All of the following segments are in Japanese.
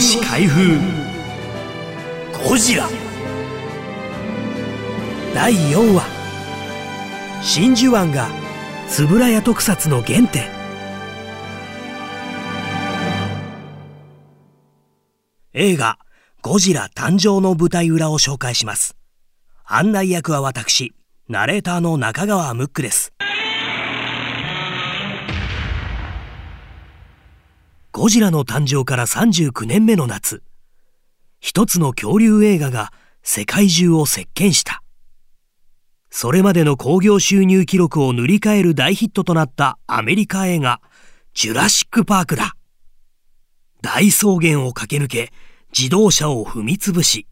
吉開封。ゴジラ。第4話。真珠湾が円谷特撮の原点。映画ゴジラ誕生の舞台裏を紹介します。案内役は私ナレーターの中川ムックです。ゴジラの誕生から39年目の夏、一つの恐竜映画が世界中を席巻した。それまでの興行収入記録を塗り替える大ヒットとなったアメリカ映画、ジュラシックパークだ。大草原を駆け抜け、自動車を踏みつぶし、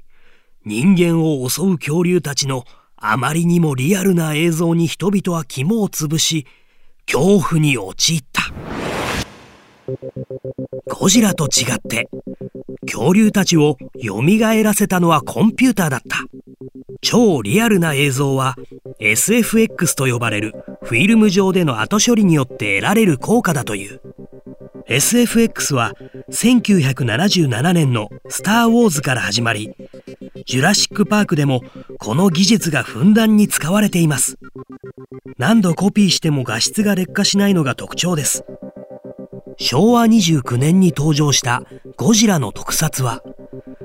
人間を襲う恐竜たちのあまりにもリアルな映像に人々は肝をつぶし、恐怖に陥った。ゴジラと違って恐竜たちを蘇らせたのはコンピューターだった。超リアルな映像は SFX と呼ばれるフィルム上での後処理によって得られる効果だという。SFX は1977年の「スター・ウォーズ」から始まりジュラシック・パークでもこの技術がふんだんに使われています。何度コピーしても画質が劣化しないのが特徴です。昭和29年に登場したゴジラの特撮は、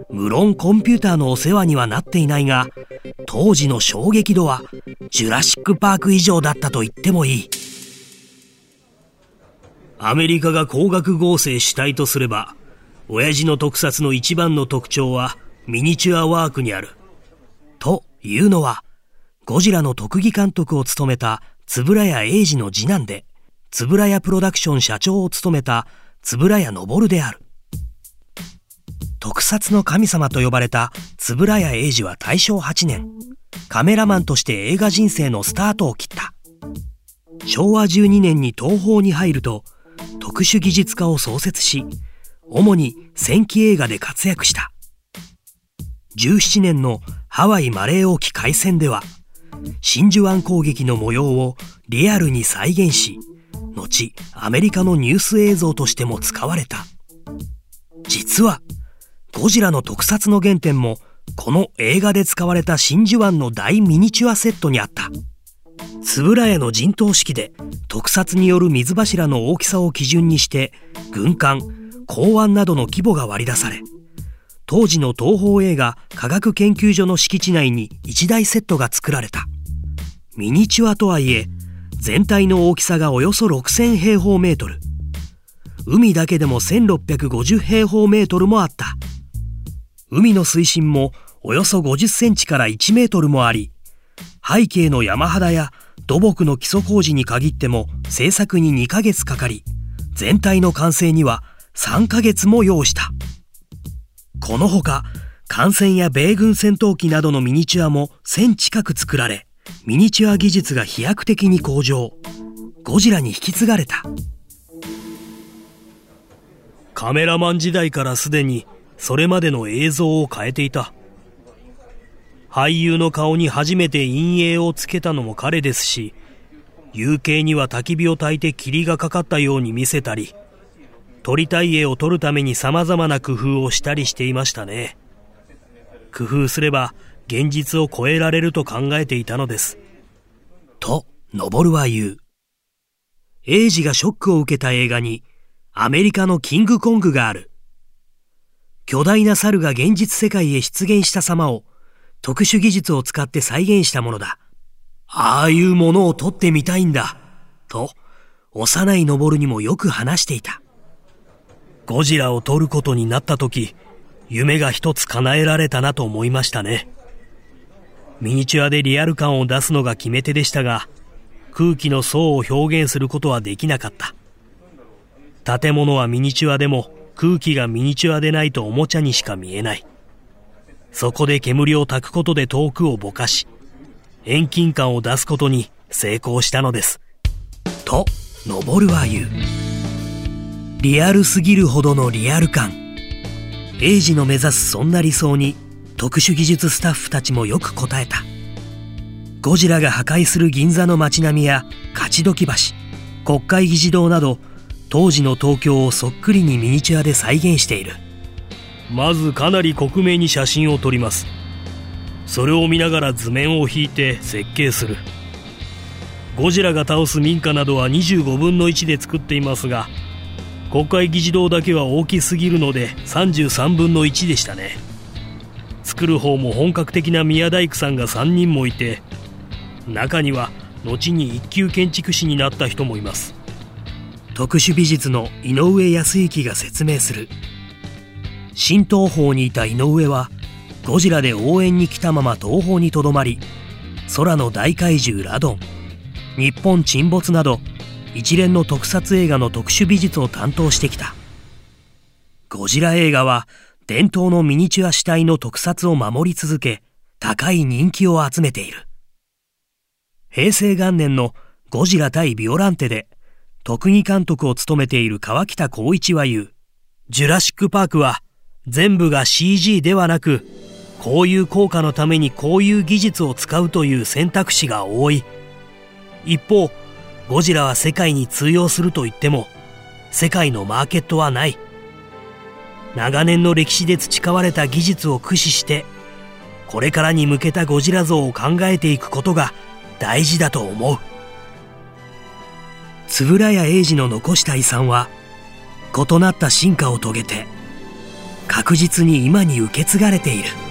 無論コンピューターのお世話にはなっていないが、当時の衝撃度はジュラシックパーク以上だったと言ってもいい。アメリカが光学合成したいとすれば、親父の特撮の一番の特徴はミニチュアワークにある。というのは、ゴジラの特技監督を務めた円谷英二の次男で、円谷プロダクション社長を務めた円谷昇である。特撮の神様と呼ばれた円谷英二は大正8年、カメラマンとして映画人生のスタートを切った。昭和12年に東宝に入ると、特殊技術家を創設し、主に戦記映画で活躍した。17年のハワイマレー沖海戦では、真珠湾攻撃の模様をリアルに再現し、後アメリカのニュース映像としても使われた。実はゴジラの特撮の原点もこの映画で使われた真珠湾の大ミニチュアセットにあった。円谷の陣頭指揮で特撮による水柱の大きさを基準にして軍艦港湾などの規模が割り出され当時の東宝映画科学研究所の敷地内に1台セットが作られた。ミニチュアとはいえ全体の大きさがおよそ6000平方メートル。海だけでも1650平方メートルもあった。海の水深もおよそ50センチから1メートルもあり背景の山肌や土木の基礎工事に限っても制作に2ヶ月かかり全体の完成には3ヶ月も要した。このほか艦船や米軍戦闘機などのミニチュアも1000近く作られミニチュア技術が飛躍的に向上。ゴジラに引き継がれた。カメラマン時代からすでにそれまでの映像を変えていた。俳優の顔に初めて陰影をつけたのも彼ですし夕景には焚き火を焚いて霧がかかったように見せたり撮りたい絵を撮るために様々な工夫をしたりしていましたね。工夫すれば現実を超えられると考えていたのです。と、ノボルは言う。エイジがショックを受けた映画に、アメリカのキングコングがある。巨大な猿が現実世界へ出現した様を特殊技術を使って再現したものだ。ああいうものを撮ってみたいんだ。と、幼いノボルにもよく話していた。ゴジラを撮ることになった時、夢が一つ叶えられたなと思いましたね。ミニチュアでリアル感を出すのが決め手でしたが、空気の層を表現することはできなかった。建物はミニチュアでも空気がミニチュアでないとおもちゃにしか見えない。そこで煙を焚くことで遠くをぼかし、遠近感を出すことに成功したのです。と、登るは言う。リアルすぎるほどのリアル感。エイジの目指すそんな理想に特殊技術スタッフたちもよく答えた。ゴジラが破壊する銀座の街並みや勝どき橋国会議事堂など当時の東京をそっくりにミニチュアで再現している。まずかなり克明に写真を撮ります。それを見ながら図面を引いて設計する。ゴジラが倒す民家などは25分の1で作っていますが国会議事堂だけは大きすぎるので33分の1でしたね。作る方も本格的な宮大工さんが3人もいて中には後に一級建築士になった人もいます。特殊美術の井上康之が説明する。新東方にいた井上はゴジラで応援に来たまま東方にとどまり空の大怪獣ラドン日本沈没など一連の特撮映画の特殊美術を担当してきた。ゴジラ映画は伝統のミニチュア主体の特撮を守り続け高い人気を集めている。平成元年のゴジラ対ビオランテで特技監督を務めている川北光一は言うジュラシックパークは全部が CG ではなくこういう効果のためにこういう技術を使うという選択肢が多い。一方ゴジラは世界に通用すると言っても世界のマーケットはない。長年の歴史で培われた技術を駆使してこれからに向けたゴジラ像を考えていくことが大事だと思う。円谷英二の残した遺産は異なった進化を遂げて確実に今に受け継がれている。